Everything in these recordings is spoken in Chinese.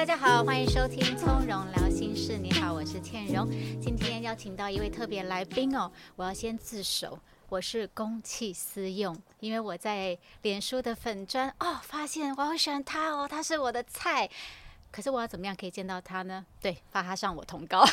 大家好，欢迎收听《从容聊心事》。你好，我是倩蓉。今天邀请到一位特别来宾哦，我要先自首，我是公器私用，因为我在脸书的粉砖哦，发现我好喜欢他哦，他是我的菜。可是我要怎么样可以见到他呢？对，发他上我通告。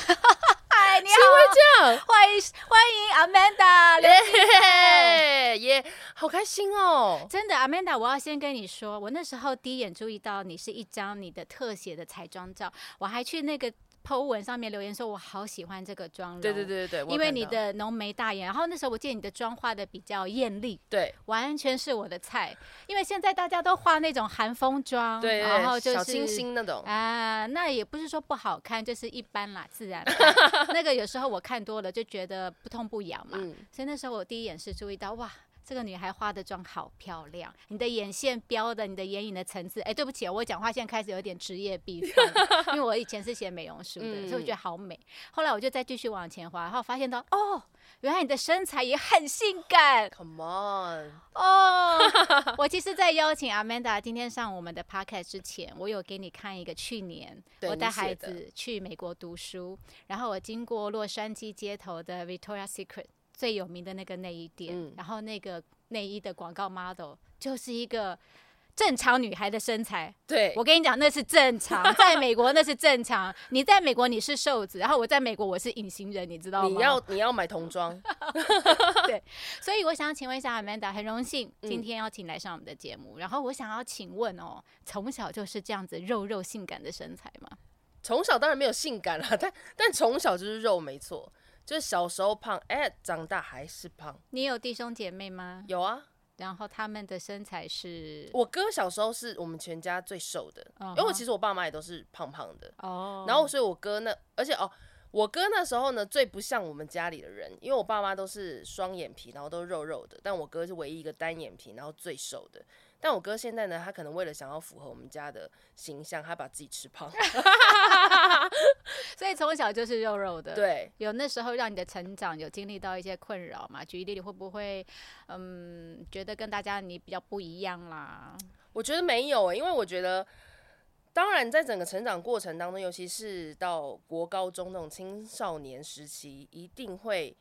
嗨，你好，这样，欢迎欢迎 Amanda，耶耶，好开心哦！真的，Amanda，我要先跟你说，我那时候第一眼注意到你是一张你的特写的彩妆照，我还去那个。Po 文上面留言说：“我好喜欢这个妆容。”对对对对对，因为你的浓眉大眼，然后那时候我记得你的妆画的比较艳丽，对，完全是我的菜。因为现在大家都画那种韩风妆，对，然后就是小清新那种啊，那也不是说不好看，就是一般啦，自然。那个有时候我看多了就觉得不痛不痒嘛，所以那时候我第一眼是注意到哇。这个女孩化的妆好漂亮，你的眼线标的，你的眼影的层次，哎，对不起，我讲话现在开始有点职业病，因为我以前是写美容书的，所以我觉得好美。后来我就再继续往前滑，然后发现到，哦，原来你的身材也很性感。Come on，哦，我其实，在邀请 Amanda 今天上我们的 podcast 之前，我有给你看一个去年我带孩子去美国读书，然后我经过洛杉矶街头的 Victoria Secret。最有名的那个内衣店，然后那个内衣的广告 model 就是一个正常女孩的身材。对我跟你讲，那是正常，在美国那是正常。你在美国你是瘦子，然后我在美国我是隐形人，你知道吗？你要你要买童装。对，所以我想要请问一下 Amanda，很荣幸今天邀请来上我们的节目。然后我想要请问哦，从小就是这样子肉肉性感的身材吗？从小当然没有性感了，但但从小就是肉，没错。就是小时候胖，哎，长大还是胖。你有弟兄姐妹吗？有啊，然后他们的身材是……我哥小时候是我们全家最瘦的，因为其实我爸妈也都是胖胖的。哦。然后，所以我哥那，而且哦，我哥那时候呢最不像我们家里的人，因为我爸妈都是双眼皮，然后都肉肉的，但我哥是唯一一个单眼皮，然后最瘦的。但我哥现在呢，他可能为了想要符合我们家的形象，他把自己吃胖，所以从小就是肉肉的。对，有那时候让你的成长有经历到一些困扰嘛？举例，你会不会嗯觉得跟大家你比较不一样啦？我觉得没有，因为我觉得，当然在整个成长过程当中，尤其是到国高中那种青少年时期，一定会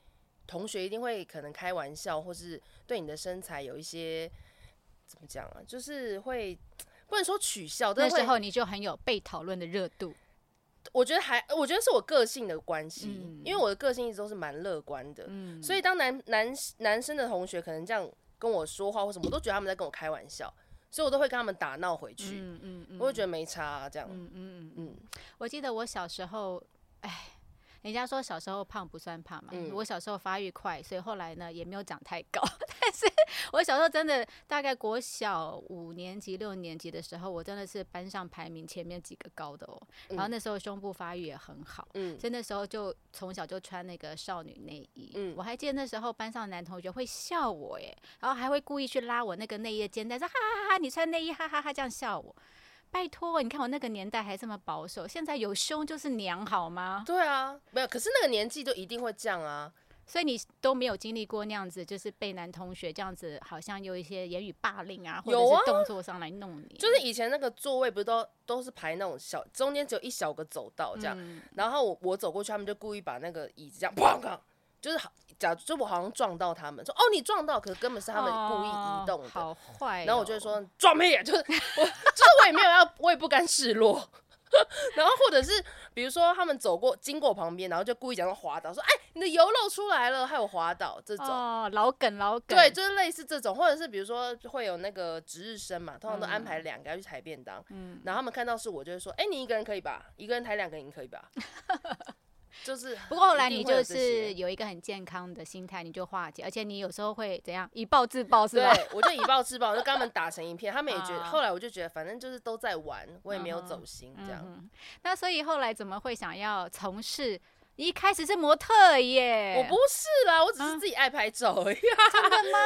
同学一定会可能开玩笑，或是对你的身材有一些。怎么讲啊？就是会不能说取笑，那时候你就很有被讨论的热度。我觉得还，我觉得是我个性的关系，因为我的个性一直都是蛮乐观的，所以当男男男生的同学可能这样跟我说话或什么，我都觉得他们在跟我开玩笑，所以我都会跟他们打闹回去。嗯嗯嗯，我就觉得没差这样。嗯嗯嗯嗯，我记得我小时候，哎。人家说小时候胖不算胖嘛，我小时候发育快，所以后来呢也没有长太高。但是我小时候真的大概国小五年级、六年级的时候，我真的是班上排名前面几个高的哦。然后那时候胸部发育也很好，所以那时候就从小就穿那个少女内衣。我还记得那时候班上男同学会笑我耶，然后还会故意去拉我那个内衣的肩带，说哈哈哈哈，你穿内衣哈哈哈这样笑我。拜托，你看我那个年代还这么保守，现在有胸就是娘好吗？对啊，没有，可是那个年纪就一定会这样啊，所以你都没有经历过那样子，就是被男同学这样子，好像有一些言语霸凌啊，或者是动作上来弄你。就是以前那个座位不是都都是排那种小，中间只有一小个走道这样，然后我我走过去，他们就故意把那个椅子这样砰，就是好。假就我好像撞到他们，说哦你撞到，可是根本是他们故意移动的，好坏。然后我就说撞屁，就是我，就是我也没有要，我也不甘示弱。然后或者是比如说他们走过经过旁边，然后就故意讲滑倒，说哎你的油漏出来了，害我滑倒这种。哦，老梗老梗。对，就是类似这种，或者是比如说会有那个值日生嘛，通常都安排两个要去抬便当，嗯，然后他们看到是我，就会说哎你一个人可以吧，一个人抬两个人可以吧。就是，不过后来你就是有一个很健康的心态，你就化解，而且你有时候会怎样以暴制暴，是吧？对，我就以暴制暴，就跟他们打成一片。他们也觉得，后来我就觉得，反正就是都在玩，我也没有走心这样。那所以后来怎么会想要从事？一开始是模特耶，我不是啦，我只是自己爱拍照而已。真的吗？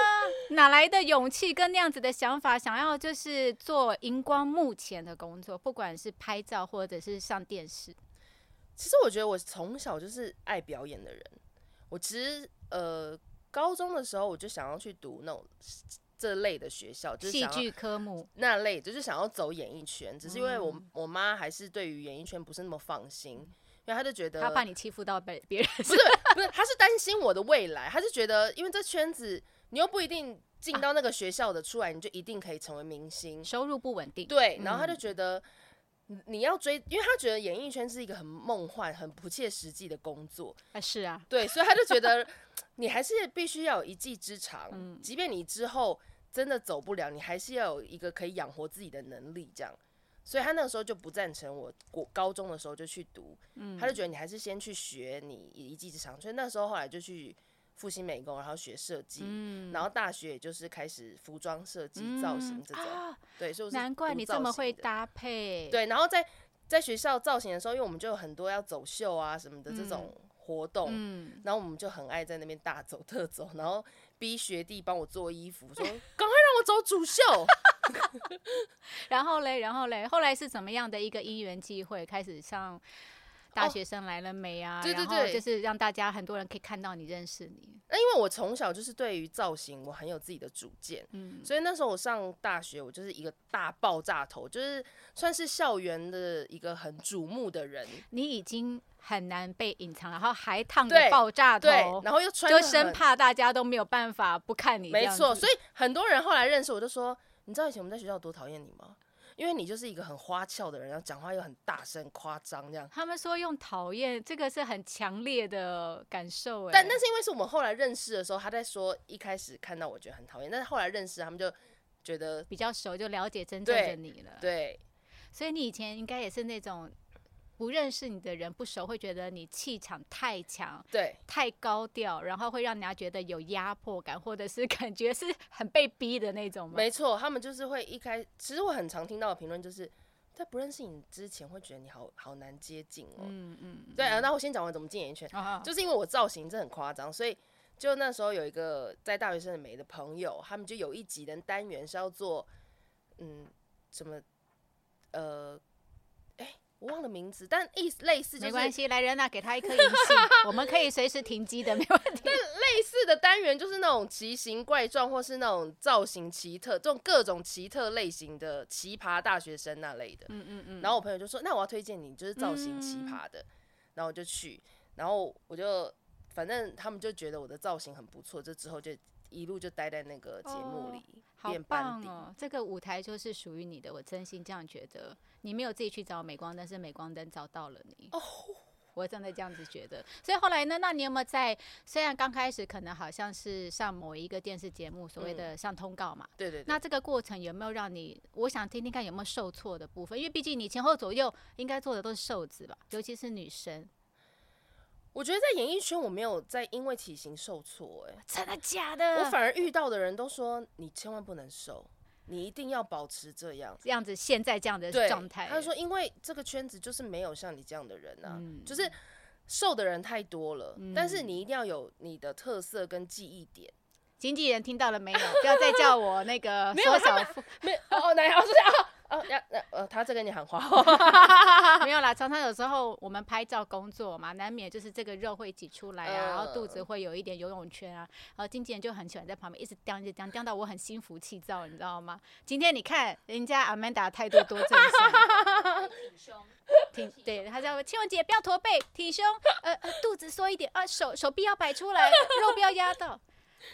哪来的勇气跟那样子的想法，想要就是做荧光幕前的工作，不管是拍照或者是上电视？其实我觉得我从小就是爱表演的人。我其实呃高中的时候我就想要去读那种这类的学校，就是戏剧科目。那类，就是想要走演艺圈，只是因为我我妈还是对于演艺圈不是那么放心，因为她就觉得她怕你欺负到别别人，不是不是，她是担心我的未来，她是觉得因为这圈子你又不一定进到那个学校的出来，你就一定可以成为明星，收入不稳定，对，然后她就觉得。你要追，因为他觉得演艺圈是一个很梦幻、很不切实际的工作啊，是啊，对，所以他就觉得你还是必须要有一技之长，嗯，即便你之后真的走不了，你还是要有一个可以养活自己的能力，这样，所以他那个时候就不赞成我我高中的时候就去读，嗯，他就觉得你还是先去学你一技之长，所以那时候后来就去。复兴美工，然后学设计，然后大学也就是开始服装设计、造型这种，对，所以难怪你这么会搭配。对，然后在在学校造型的时候，因为我们就有很多要走秀啊什么的这种活动，嗯，然后我们就很爱在那边大走特走，然后逼学弟帮我做衣服，说 赶快让我走主秀。然后嘞，然后嘞，后来是怎么样的一个因缘机会开始上？大学生来了没啊？对对对，就是让大家很多人可以看到你认识你。那因为我从小就是对于造型我很有自己的主见，嗯，所以那时候我上大学，我就是一个大爆炸头，就是算是校园的一个很瞩目的人。你已经很难被隐藏，然后还烫着爆炸头，然后又穿，就生怕大家都没有办法不看你。没错，所以很多人后来认识我就说：“你知道以前我们在学校多讨厌你吗？”因为你就是一个很花俏的人，然后讲话又很大声、夸张这样。他们说用讨厌这个是很强烈的感受，哎。但那是因为是我们后来认识的时候，他在说一开始看到我觉得很讨厌，但是后来认识他们就觉得比较熟，就了解真正的你了。对，所以你以前应该也是那种。不认识你的人不熟，会觉得你气场太强，对，太高调，然后会让人家觉得有压迫感，或者是 感觉是很被逼的那种。没错，他们就是会一开，其实我很常听到的评论就是，在不认识你之前会觉得你好好难接近哦。嗯嗯。对啊，那我先讲完怎么进演艺圈，就是因为我造型真的很夸张，所以就那时候有一个在大学生的美的朋友，他们就有一集的单元是要做，嗯，什么，呃。我忘了名字，但意思类似，没关系，来人啊，给他一颗银杏，我们可以随时停机的，没问题。但类似的单元就是那种奇形怪状，或是那种造型奇特，这种各种奇特类型的奇葩大学生那类的。嗯嗯嗯。然后我朋友就说：“那我要推荐你，就是造型奇葩的。”然后我就去，然后我就反正他们就觉得我的造型很不错，这之后就一路就待在那个节目里。好棒哦！这个舞台就是属于你的，我真心这样觉得。你没有自己去找镁光灯，是镁光灯找到了你。哦，我真的这样子觉得。所以后来呢，那你有没有在？虽然刚开始可能好像是上某一个电视节目，所谓的上通告嘛。对对。那这个过程有没有让你？我想听听看有没有受挫的部分，因为毕竟你前后左右应该做的都是瘦子吧，尤其是女生。我觉得在演艺圈，我没有在因为体型受挫，哎，真的假的？我反而遇到的人都说你千万不能瘦，你一定要保持这样这样子，现在这样的状态。他说，因为这个圈子就是没有像你这样的人啊，就是瘦的人太多了，但是你一定要有你的特色跟记忆点。经纪人听到了没有？不要再叫我那个缩小腹，没有哦，哪有是这样？哦，要那呃，他在跟你喊话，没有啦。常常有时候我们拍照工作嘛，难免就是这个肉会挤出来啊，然后肚子会有一点游泳圈啊，然后经纪人就很喜欢在旁边一直叼一直叼，叼到我很心浮气躁，你知道吗？今天你看人家阿曼达态度多正向，挺胸，挺对，他叫千文姐不要驼背，挺胸，呃呃，肚子缩一点啊，手手臂要摆出来，肉不要压到，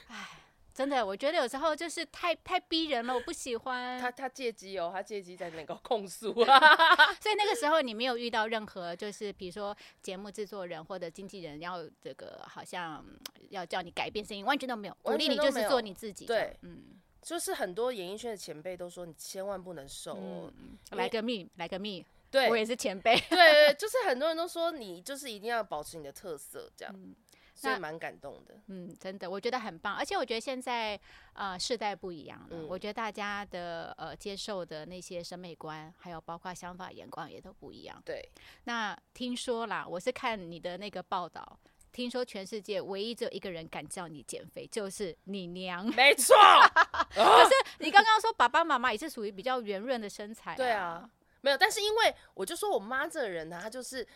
唉。真的，我觉得有时候就是太太逼人了，我不喜欢。他他借机哦，他借机在那个控诉啊。所以那个时候你没有遇到任何，就是比如说节目制作人或者经纪人要这个，好像要叫你改变声音，完全都没有，鼓励你就是做你自己。对，嗯，就是很多演艺圈的前辈都说你千万不能瘦，来个蜜，来个蜜。对，我也是前辈。对，就是很多人都说你就是一定要保持你的特色，这样。所以蛮感动的，嗯，真的，我觉得很棒，而且我觉得现在呃世代不一样了，我觉得大家的呃接受的那些审美观，还有包括想法眼光也都不一样。对，那听说啦，我是看你的那个报道，听说全世界唯一只有一个人敢叫你减肥，就是你娘。没 错，可是你刚刚说爸爸妈妈也是属于比较圆润的身材，对啊，没有，但是因为我就说我妈这个人呢，她就是。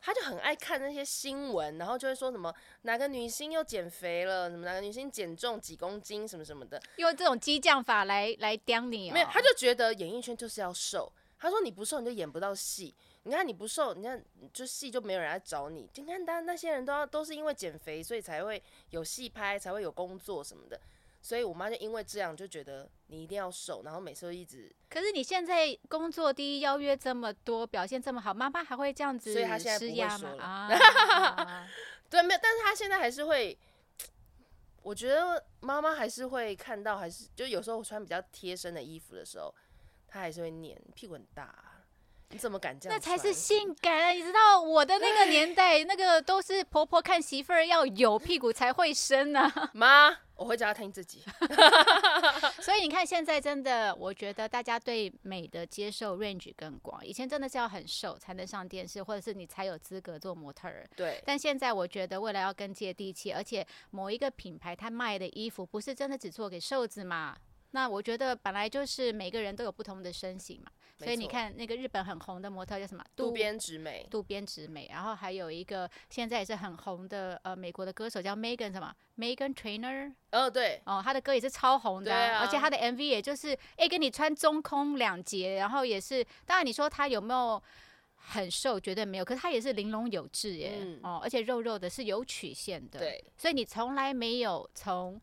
他就很爱看那些新闻，然后就会说什么哪个女星又减肥了，什么哪个女星减重几公斤，什么什么的，用这种激将法来来刁你。没有，他就觉得演艺圈就是要瘦。他说你不瘦你就演不到戏。你看你不瘦，你看就戏就没有人来找你。你看他那些人都要都是因为减肥，所以才会有戏拍，才会有工作什么的。所以我妈就因为这样就觉得你一定要瘦，然后每次都一直。可是你现在工作第一邀约这么多，表现这么好，妈妈还会这样子所以她现在不会说了。啊，对，没有，但是她现在还是会。我觉得妈妈还是会看到，还是就有时候我穿比较贴身的衣服的时候，她还是会念屁股很大。你怎么敢这样？那才是性感啊！你知道我的那个年代，那个都是婆婆看媳妇儿要有屁股才会生呢。妈，我会叫她听自己。所以你看，现在真的，我觉得大家对美的接受 range 更广。以前真的是要很瘦才能上电视，或者是你才有资格做模特儿。对。但现在我觉得，为了要更接地气，而且某一个品牌它卖的衣服不是真的只做给瘦子嘛？那我觉得本来就是每个人都有不同的身形嘛。所以你看，那个日本很红的模特叫什么？渡边直美。渡边直美，然后还有一个现在也是很红的呃美国的歌手叫 Megan 什么？Megan Trainer。哦，对。哦，他的歌也是超红的，而且他的 MV 也就是哎，给你穿中空两截，然后也是，当然你说他有没有很瘦？绝对没有，可是他也是玲珑有致耶。哦，而且肉肉的，是有曲线的。对。所以你从来没有从。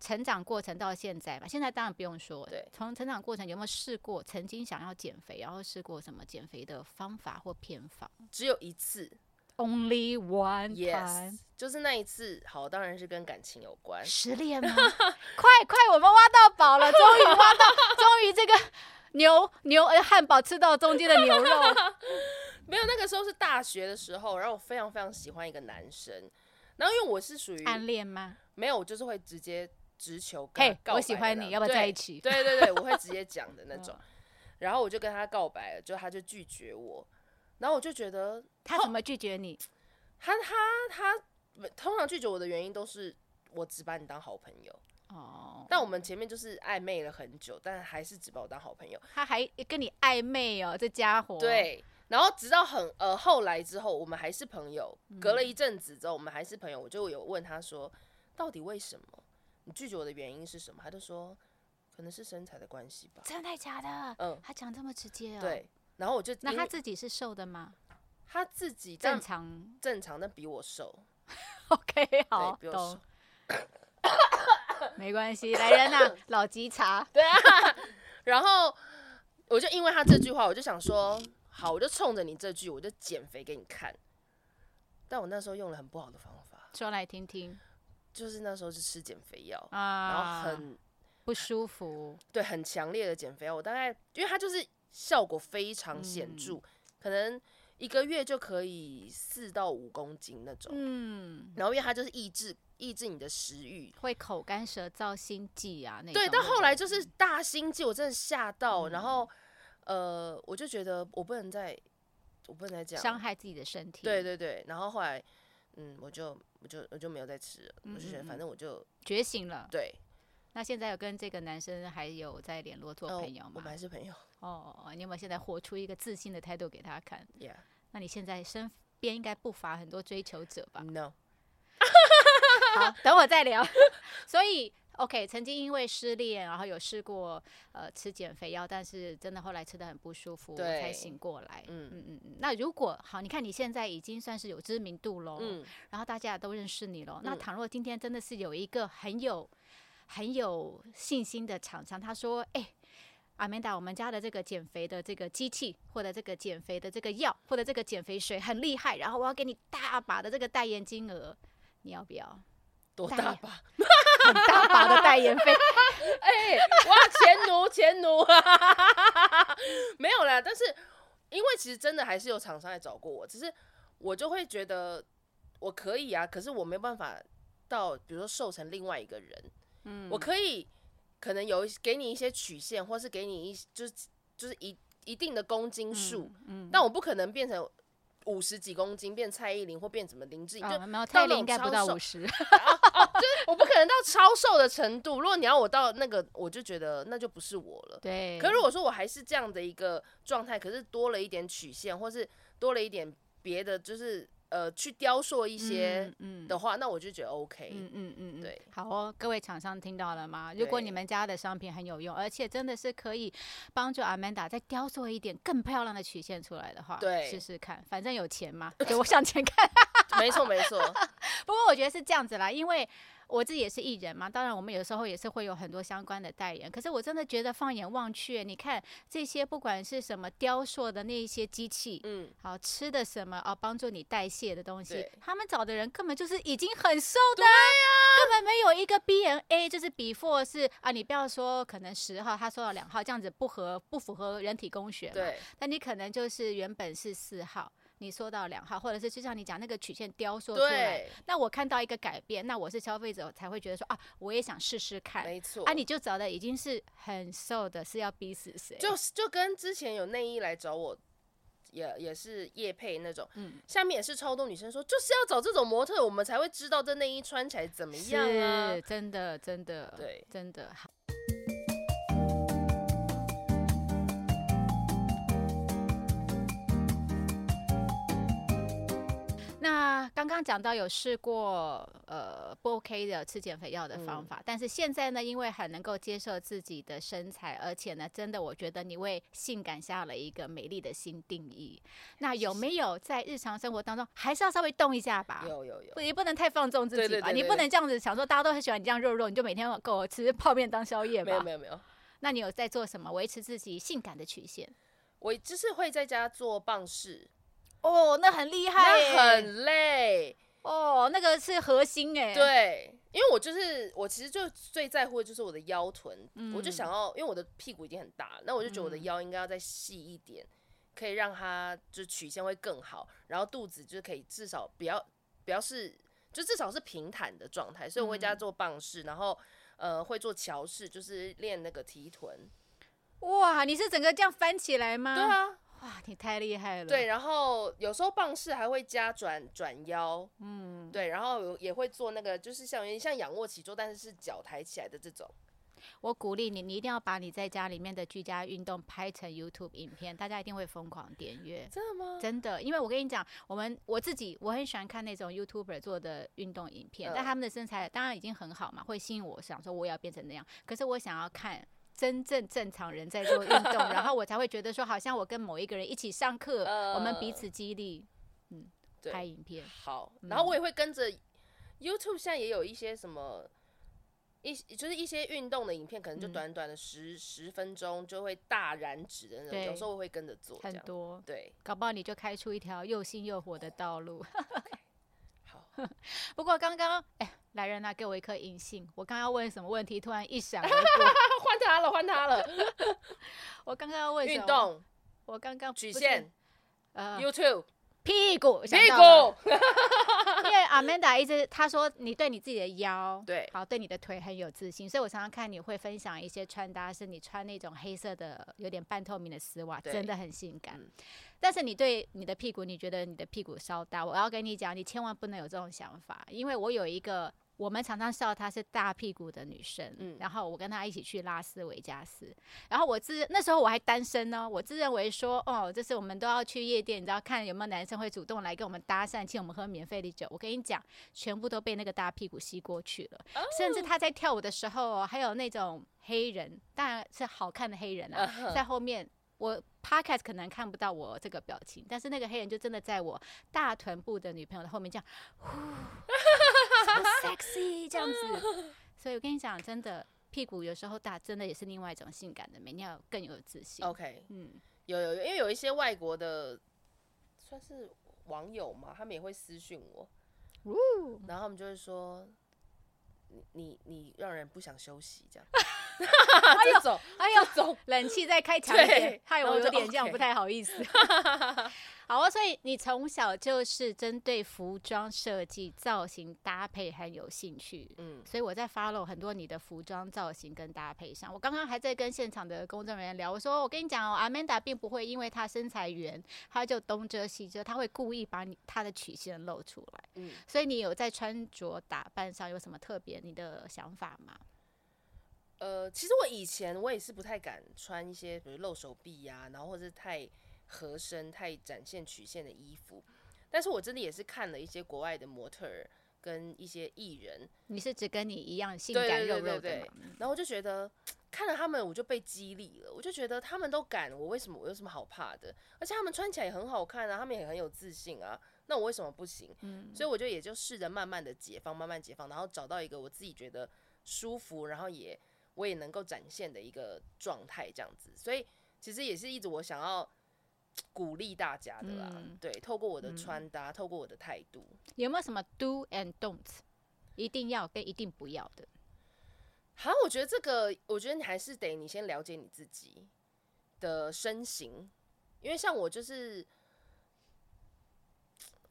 成长过程到现在吧，现在当然不用说。对，从成长过程有没有试过？曾经想要减肥，然后试过什么减肥的方法或偏方？只有一次，Only one time，就是那一次。好，当然是跟感情有关。失恋吗？快快，我们挖到宝了，终于挖到，终于这个牛牛呃汉堡吃到中间的牛肉。没有，那个时候是大学的时候，然后我非常非常喜欢一个男生，然后因为我是属于暗恋吗？没有，我就是会直接。直球嘿，我喜欢你，要不要在一起？对对对，我会直接讲的那种。然后我就跟他告白了，就他就拒绝我。然后我就觉得他怎么拒绝你？他他他通常拒绝我的原因都是我只把你当好朋友哦。但我们前面就是暧昧了很久，但还是只把我当好朋友。他还跟你暧昧哦，这家伙。对。然后直到很呃后来之后，我们还是朋友。隔了一阵子之后，我们还是朋友。我就有问他说，到底为什么？你拒绝我的原因是什么？他就说，可能是身材的关系吧。真的假的？嗯，他讲这么直接哦。对，然后我就那他自己是瘦的吗？他自己正常，正常，但比我瘦。OK，好，比我瘦。没关系，来人呐，老吉茶。对啊。然后我就因为他这句话，我就想说，好，我就冲着你这句，我就减肥给你看。但我那时候用了很不好的方法，说来听听。就是那时候是吃减肥药，然后很不舒服，对，很强烈的减肥药。我大概因为它就是效果非常显著，可能一个月就可以四到五公斤那种。嗯，然后因为它就是抑制抑制你的食欲，会口干舌燥、心悸啊那。对，到后来就是大心悸，我真的吓到，然后呃，我就觉得我不能再，我不能再这样伤害自己的身体。对对对，然后后来。嗯，我就我就我就没有再吃了，我就觉得反正我就觉醒了。对，那现在有跟这个男生还有在联络做朋友吗？我们还是朋友。哦，你有没有现在活出一个自信的态度给他看？Yeah。那你现在身边应该不乏很多追求者吧？No。好，等我再聊。所以。OK，曾经因为失恋，然后有试过呃吃减肥药，但是真的后来吃的很不舒服，才醒过来。嗯嗯嗯嗯。那如果好，你看你现在已经算是有知名度喽，嗯，然后大家都认识你喽。那倘若今天真的是有一个很有很有信心的厂商，他说：“哎，阿美达，我们家的这个减肥的这个机器，或者这个减肥的这个药，或者这个减肥水很厉害，然后我要给你大把的这个代言金额，你要不要？多大把？” 很大把的代言费，哎，哇，钱奴，钱奴，没有啦。但是因为其实真的还是有厂商来找过我，只是我就会觉得我可以啊，可是我没办法到，比如说瘦成另外一个人。嗯，我可以可能有给你一些曲线，或是给你一就是就是一一定的公斤数，嗯，但我不可能变成。五十几公斤变蔡依林或变怎么林志颖，就没有蔡依林应该不到五十，就是我不可能到超瘦的程度。如果你要我到那个，我就觉得那就不是我了。对。可如果说我还是这样的一个状态，可是多了一点曲线，或是多了一点别的，就是呃去雕塑一些的话，那我就觉得 OK。嗯嗯嗯，对，好哦，各位厂商听到了吗？如果你们家的商品很有用，而且真的是可以帮助 Amanda 再雕塑一点更漂亮的曲线出来的话，对，试试看，反正有钱嘛，给我向前看。没 错没错，不过我觉得是这样子啦，因为。我自己也是艺人嘛，当然我们有时候也是会有很多相关的代言。可是我真的觉得放眼望去，你看这些不管是什么雕塑的那一些机器，嗯，好吃的什么啊，帮助你代谢的东西，他们找的人根本就是已经很瘦的，对呀，根本没有一个 B N A，就是 before 是啊，你不要说可能十号他说到两号这样子不合不符合人体工学嘛，对，但你可能就是原本是四号。你说到两号，或者是就像你讲那个曲线雕塑出来，那我看到一个改变，那我是消费者才会觉得说啊，我也想试试看。没错，啊，你就找的已经是很瘦的，是要逼死谁？就就跟之前有内衣来找我，也也是叶配那种，嗯，下面也是超多女生说，就是要找这种模特，我们才会知道这内衣穿起来怎么样啊？真的，真的，对，真的好。刚刚讲到有试过呃不 OK 的吃减肥药的方法，但是现在呢，因为很能够接受自己的身材，而且呢，真的我觉得你为性感下了一个美丽的新定义。那有没有在日常生活当中还是要稍微动一下吧？有有有，也不能太放纵自己吧？你不能这样子想说，大家都很喜欢你这样肉肉，你就每天给我吃泡面当宵夜吧？没有没有没有。那你有在做什么维持自己性感的曲线？我就是会在家做棒式。哦，那很厉害，那很累哦，那个是核心哎。对，因为我就是我其实就最在乎的就是我的腰臀，我就想要，因为我的屁股已经很大，那我就觉得我的腰应该要再细一点，可以让它就曲线会更好，然后肚子就可以至少不要不要是就至少是平坦的状态，所以我会加做棒式，然后呃会做桥式，就是练那个提臀。哇，你是整个这样翻起来吗？对啊。哇，你太厉害了！对，然后有时候棒式还会加转转腰，嗯，对，然后也会做那个，就是像像仰卧起坐，但是是脚抬起来的这种。我鼓励你，你一定要把你在家里面的居家运动拍成 YouTube 影片，大家一定会疯狂点阅。真的吗？真的，因为我跟你讲，我们我自己我很喜欢看那种 YouTuber 做的运动影片，但他们的身材当然已经很好嘛，会吸引我想说我也要变成那样。可是我想要看。真正正常人在做运动，然后我才会觉得说，好像我跟某一个人一起上课，我们彼此激励，嗯，拍影片好，然后我也会跟着 YouTube，现在也有一些什么一就是一些运动的影片，可能就短短的十十分钟就会大燃脂的那种，有时候我会跟着做，很多对，搞不好你就开出一条又新又火的道路。好，不过刚刚哎。来人啊，给我一颗银杏！我刚要问什么问题，突然一闪而过，换他了，换他了。我刚刚要问运动，我刚刚曲线，呃，YouTube。屁股，屁股，因为阿曼达一直他说你对你自己的腰，对，好对你的腿很有自信，所以我常常看你会分享一些穿搭，是你穿那种黑色的有点半透明的丝袜，真的很性感。但是你对你的屁股，你觉得你的屁股稍大，我要跟你讲，你千万不能有这种想法，因为我有一个。我们常常笑她是大屁股的女生，嗯，然后我跟她一起去拉斯维加斯，然后我自那时候我还单身呢，我自认为说，哦，这是我们都要去夜店，你知道看有没有男生会主动来跟我们搭讪，请我们喝免费的酒。我跟你讲，全部都被那个大屁股吸过去了，甚至他在跳舞的时候，还有那种黑人，当然是好看的黑人啊，在后面。我 podcast 可能看不到我这个表情，但是那个黑人就真的在我大臀部的女朋友的后面这样，呼 sexy 这样子。所以我跟你讲，真的屁股有时候大，真的也是另外一种性感的美，你要更有自信。OK，嗯，有有，因为有一些外国的算是网友嘛，他们也会私讯我，然后他们就会说，你你你让人不想休息这样。这种，哎呦，冷气在开强 一点，害我有点这样不太好意思。好啊，所以你从小就是针对服装设计、造型搭配很有兴趣，嗯，所以我在 follow 很多你的服装造型跟搭配上。我刚刚还在跟现场的工作人员聊，我说我跟你讲哦，Amanda 并不会因为她身材圆，她就东遮西遮，她会故意把你她的曲线露出来。嗯，所以你有在穿着打扮上有什么特别你的想法吗？呃，其实我以前我也是不太敢穿一些比如露手臂呀，然后或者是太合身、太展现曲线的衣服。但是我真的也是看了一些国外的模特儿跟一些艺人，你是只跟你一样性感肉肉的然后我就觉得看了他们，我就被激励了。我就觉得他们都敢，我为什么我有什么好怕的？而且他们穿起来也很好看啊，他们也很有自信啊。那我为什么不行？嗯，所以我就也就试着慢慢的解放，慢慢解放，然后找到一个我自己觉得舒服，然后也我也能够展现的一个状态，这样子。所以其实也是一直我想要鼓励大家的啦。对，透过我的穿搭，透过我的态度，有没有什么 do and don't，一定要跟一定不要的？好，我觉得这个，我觉得你还是得你先了解你自己的身形，因为像我就是。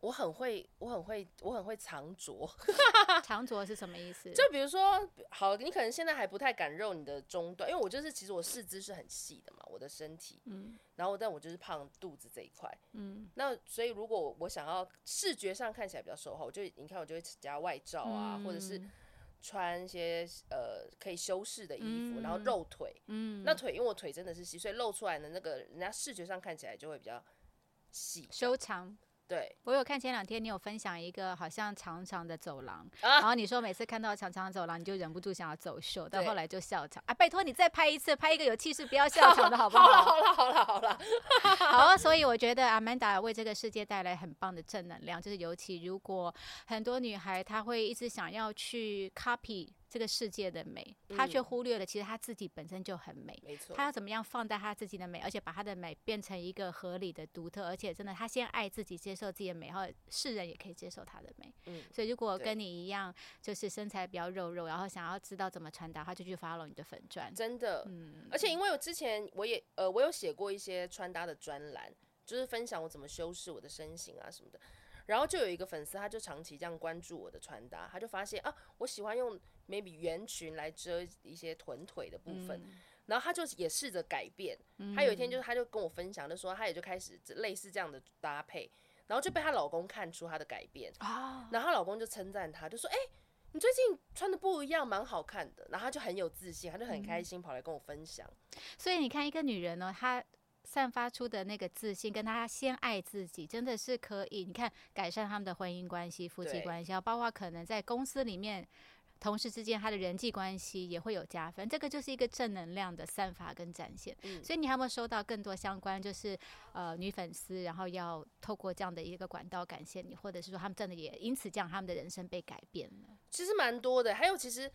我很会，我很会，我很会藏拙。藏拙是什么意思？就比如说，好，你可能现在还不太敢露你的中段，因为我就是其实我四肢是很细的嘛，我的身体，嗯，然后但我就是胖肚子这一块，嗯，那所以如果我想要视觉上看起来比较瘦的话，我就你看我就会加外罩啊，或者是穿一些呃可以修饰的衣服，然后露腿，嗯，那腿因为我腿真的是细，所以露出来的那个人家视觉上看起来就会比较细，修长。对，我有看前两天你有分享一个好像长长的走廊，然后你说每次看到长长的走廊，你就忍不住想要走秀，到后来就笑场啊！拜托你再拍一次，拍一个有气势，不要笑场的好不好？好了好了好了好了，所以我觉得阿曼达为这个世界带来很棒的正能量，就是尤其如果很多女孩她会一直想要去 copy。这个世界的美，他却忽略了其实他自己本身就很美。没错，他要怎么样放大他自己的美，而且把他的美变成一个合理的、独特，而且真的他先爱自己，接受自己的美，然后世人也可以接受他的美。嗯，所以如果跟你一样，就是身材比较肉肉，然后想要知道怎么穿搭，他就去 follow 你的粉钻。真的，嗯，而且因为我之前我也呃，我有写过一些穿搭的专栏，就是分享我怎么修饰我的身形啊什么的。然后就有一个粉丝，他就长期这样关注我的穿搭，他就发现啊，我喜欢用 maybe 圆裙来遮一些臀腿的部分，然后他就也试着改变。他有一天就是他就跟我分享，就说他也就开始类似这样的搭配，然后就被她老公看出她的改变啊，然后她老公就称赞她，就说哎，你最近穿的不一样，蛮好看的。然后他就很有自信，他就很开心跑来跟我分享。所以你看，一个女人呢，她。散发出的那个自信，跟他先爱自己，真的是可以。你看，改善他们的婚姻关系、夫妻关系，包括可能在公司里面，同事之间他的人际关系也会有加分。这个就是一个正能量的散发跟展现。所以你有没有收到更多相关，就是呃女粉丝，然后要透过这样的一个管道感谢你，或者是说他们真的也因此这样他们的人生被改变了？其实蛮多的。还有，其实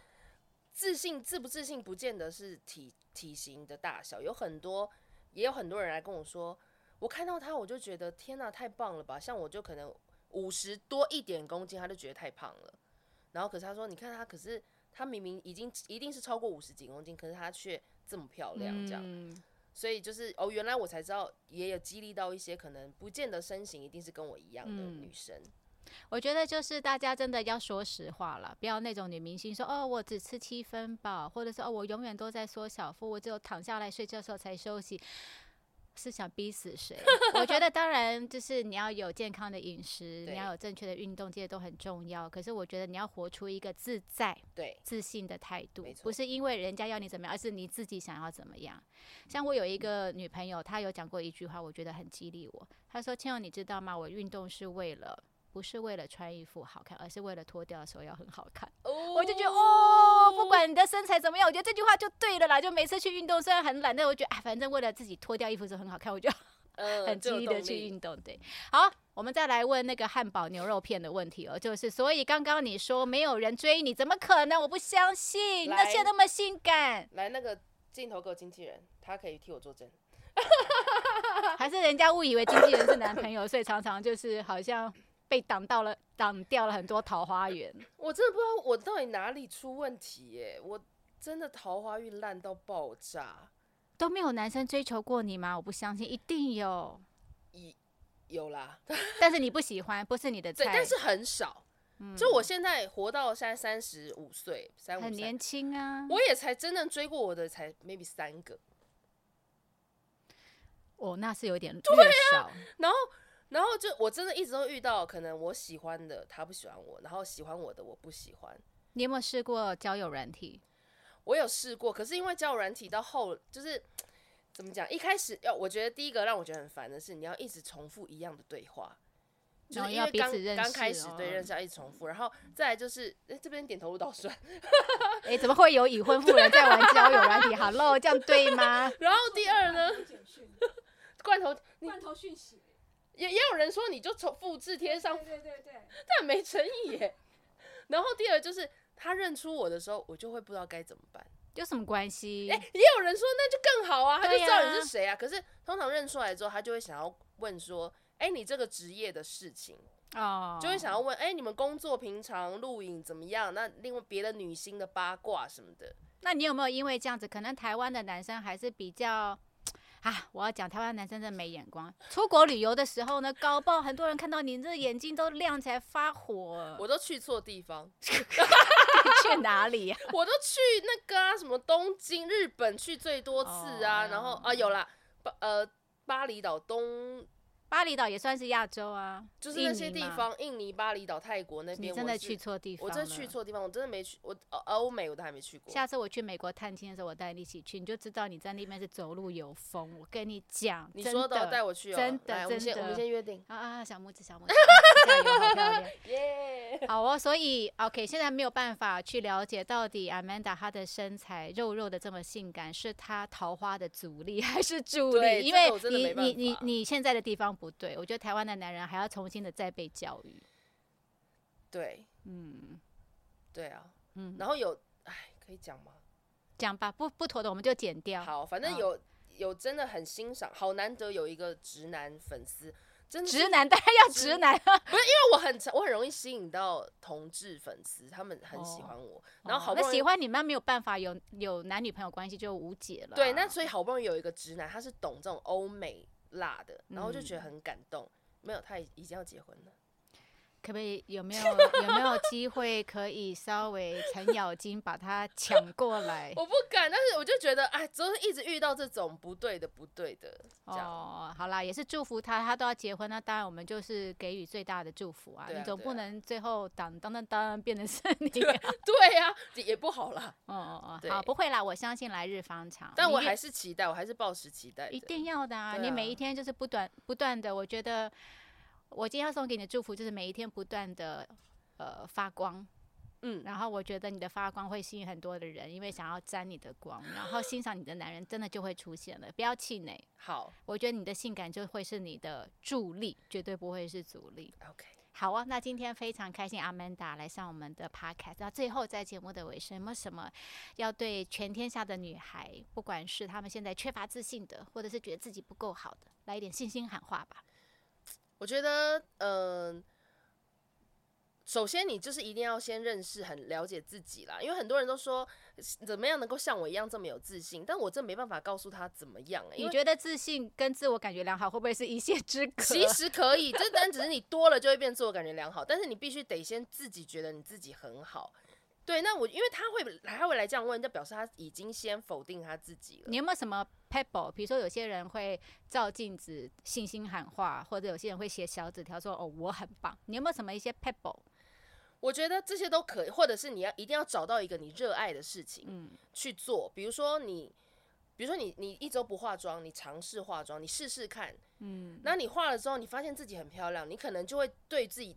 自信自不自信，不见得是体体型的大小，有很多。也有很多人来跟我说，我看到他，我就觉得天哪，太棒了吧！像我就可能五十多一点公斤，他就觉得太胖了。然后可是他说，你看他，可是他明明已经一定是超过五十几公斤，可是他却这么漂亮，这样。所以就是哦，原来我才知道，也有激励到一些可能不见得身形一定是跟我一样的女生。我觉得就是大家真的要说实话了，不要那种女明星说哦，我只吃七分饱，或者是哦，我永远都在缩小腹，我只有躺下来睡觉的时候才休息，是想逼死谁？我觉得当然就是你要有健康的饮食，你要有正确的运动，这些都很重要。可是我觉得你要活出一个自在、对自信的态度，不是因为人家要你怎么样，而是你自己想要怎么样。像我有一个女朋友，她有讲过一句话，我觉得很激励我。她说：“千友，你知道吗？我运动是为了。”不是为了穿衣服好看，而是为了脱掉的时候要很好看。我就觉得哦，不管你的身材怎么样，我觉得这句话就对了啦。就每次去运动，虽然很懒，但我觉得啊，反正为了自己脱掉衣服时候很好看，我就 很积极的去运动。对，好，我们再来问那个汉堡牛肉片的问题哦，就是所以刚刚你说没有人追你，怎么可能？我不相信，那现在那么性感。来，那个镜头给我经纪人，他可以替我作证。还是人家误以为经纪人是男朋友，所以常常就是好像。被挡到了，挡掉了很多桃花源。我真的不知道我到底哪里出问题耶！我真的桃花运烂到爆炸，都没有男生追求过你吗？我不相信，一定有，一有啦。但是你不喜欢，不是你的菜。但是很少。就我现在活到现在三十五岁，三很年轻啊。我也才真正追过我的才 maybe 三个。哦，那是有点略少。然后。然后就我真的一直都遇到，可能我喜欢的他不喜欢我，然后喜欢我的我不喜欢。你有没有试过交友软体？我有试过，可是因为交友软体到后就是怎么讲？一开始要我觉得第一个让我觉得很烦的是，你要一直重复一样的对话，就是因为刚刚开始对认识要一直重复，然后再来就是哎这边点头如捣蒜，哎怎么会有已婚妇人在玩交友软体？Hello，这样对吗？然后第二呢？罐头罐头讯息，也也有人说你就从复制贴上，对对对，但没诚意耶。然后第二就是他认出我的时候，我就会不知道该怎么办。有什么关系？哎，也有人说那就更好啊，他就知道你是谁啊。可是通常认出来之后，他就会想要问说，哎，你这个职业的事情哦，就会想要问，哎，你们工作平常录影怎么样？那另外别的女星的八卦什么的，那你有没有因为这样子，可能台湾的男生还是比较。啊！我要讲台湾男生真的没眼光。出国旅游的时候呢，搞不好很多人看到你这眼睛都亮起来发火。我都去错地方，去哪里呀？我都去那个啊，什么东京、日本去最多次啊。然后啊，有啦，巴呃巴厘岛东。巴厘岛也算是亚洲啊，就是那些地方，印尼、巴厘岛、泰国那边，真的去错地方。我真的去错地方，我真的没去，我欧美我都还没去过。下次我去美国探亲的时候，我带你一起去，你就知道你在那边是走路有风。我跟你讲，你说的带我去，真的，我们先我们先约定啊啊！小拇指，小拇指，加油，好漂亮，耶！好哦，所以 OK，现在没有办法去了解到底 Amanda 她的身材肉肉的这么性感，是她桃花的阻力还是助力？因为你你你你现在的地方不对，我觉得台湾。的男人还要重新的再被教育，对，嗯，对啊，嗯，然后有，哎，可以讲吗？讲吧，不不妥的我们就剪掉。好，反正有有真的很欣赏，好难得有一个直男粉丝，真的直男当然要直男，不是因为我很我很容易吸引到同志粉丝，他们很喜欢我，然后好那喜欢你们没有办法有有男女朋友关系就无解了。对，那所以好不容易有一个直男，他是懂这种欧美辣的，然后就觉得很感动。没有，他已已经要结婚了。可不可以有没有有没有机会可以稍微程咬金把他抢过来？我不敢，但是我就觉得，哎，总是一直遇到这种不对的、不对的。哦，好啦，也是祝福他，他都要结婚，那当然我们就是给予最大的祝福啊。你总不能最后当当当当变成是 你。对呀，也不好啦。哦哦哦，好，不会啦，我相信来日方长。但我还是期待，我还是抱持期待。一定要的啊！你每一天就是不断不断的，我觉得。我今天要送给你的祝福就是每一天不断的呃发光，嗯，然后我觉得你的发光会吸引很多的人，因为想要沾你的光，然后欣赏你的男人真的就会出现了，不要气馁。好，我觉得你的性感就会是你的助力，绝对不会是阻力。OK，好啊，那今天非常开心，阿曼达来上我们的 Podcast，那最后在节目的尾声，有没有什么要对全天下的女孩，不管是她们现在缺乏自信的，或者是觉得自己不够好的，来一点信心喊话吧。我觉得，嗯，首先你就是一定要先认识、很了解自己啦。因为很多人都说，怎么样能够像我一样这么有自信？但我这没办法告诉他怎么样。你觉得自信跟自我感觉良好会不会是一线之隔？其实可以，这单只是你多了就会变自我感觉良好。但是你必须得先自己觉得你自己很好。对，那我因为他会他会来这样问，就表示他已经先否定他自己了。你有没有什么 pebble？比如说有些人会照镜子信心喊话，或者有些人会写小纸条说：“哦，我很棒。”你有没有什么一些 pebble？我觉得这些都可以，或者是你要一定要找到一个你热爱的事情，嗯，去做。比如说你，比如说你，你一周不化妆，你尝试化妆，你试试看，嗯，那你化了之后，你发现自己很漂亮，你可能就会对自己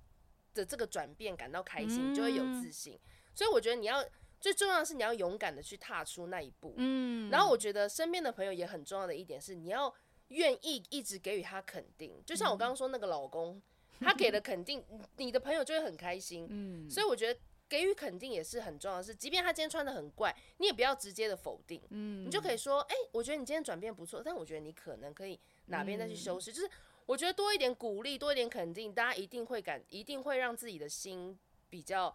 的这个转变感到开心，就会有自信。所以我觉得你要最重要的是你要勇敢的去踏出那一步，嗯，然后我觉得身边的朋友也很重要的一点是你要愿意一直给予他肯定，就像我刚刚说那个老公，他给了肯定，你的朋友就会很开心，嗯，所以我觉得给予肯定也是很重要的是，即便他今天穿的很怪，你也不要直接的否定，嗯，你就可以说，哎，我觉得你今天转变不错，但我觉得你可能可以哪边再去修饰，就是我觉得多一点鼓励，多一点肯定，大家一定会感，一定会让自己的心比较。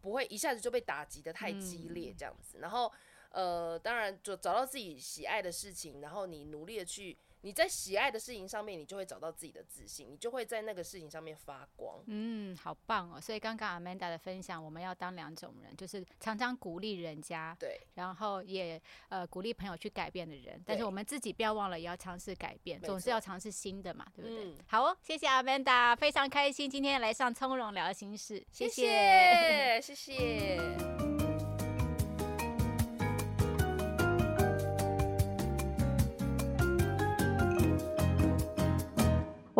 不会一下子就被打击的太激烈这样子，然后呃，当然就找到自己喜爱的事情，然后你努力的去。你在喜爱的事情上面，你就会找到自己的自信，你就会在那个事情上面发光。嗯，好棒哦！所以刚刚 Amanda 的分享，我们要当两种人，就是常常鼓励人家，对，然后也呃鼓励朋友去改变的人。但是我们自己不要忘了，也要尝试改变，总是要尝试新的嘛，对不对？好哦，谢谢 Amanda，非常开心今天来上从容聊心事，谢谢，谢谢。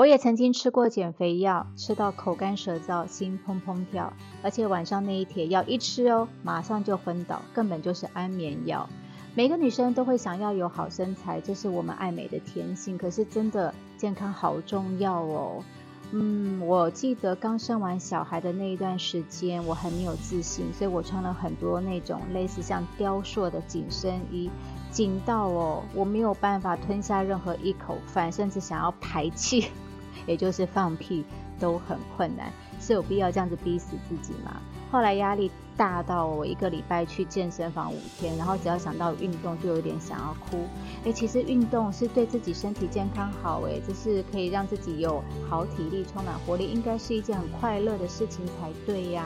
我也曾经吃过减肥药，吃到口干舌燥、心砰砰跳，而且晚上那一帖药一吃哦，马上就昏倒，根本就是安眠药。每个女生都会想要有好身材，这是我们爱美的天性。可是真的健康好重要哦。嗯，我记得刚生完小孩的那一段时间，我很没有自信，所以我穿了很多那种类似像雕塑的紧身衣，紧到哦，我没有办法吞下任何一口饭，甚至想要排气，也就是放屁都很困难。是有必要这样子逼死自己吗？后来压力大到我一个礼拜去健身房五天，然后只要想到运动就有点想要哭。诶，其实运动是对自己身体健康好，诶，就是可以让自己有好体力、充满活力，应该是一件很快乐的事情才对呀。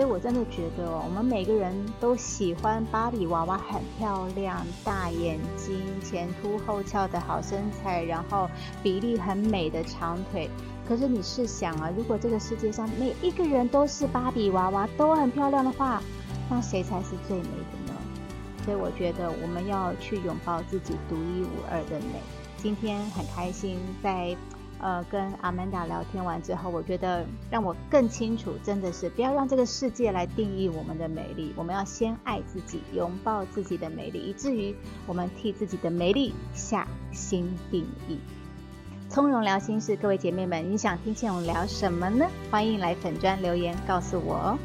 所以我真的觉得，我们每个人都喜欢芭比娃娃，很漂亮，大眼睛，前凸后翘的好身材，然后比例很美的长腿。可是你试想啊，如果这个世界上每一个人都是芭比娃娃，都很漂亮的话，那谁才是最美的呢？所以我觉得我们要去拥抱自己独一无二的美。今天很开心，在呃跟阿曼达聊天完之后，我觉得让我更清楚，真的是不要让这个世界来定义我们的美丽，我们要先爱自己，拥抱自己的美丽，以至于我们替自己的美丽下新定义。从容聊心事，各位姐妹们，你想听倩蓉聊什么呢？欢迎来粉砖留言告诉我哦。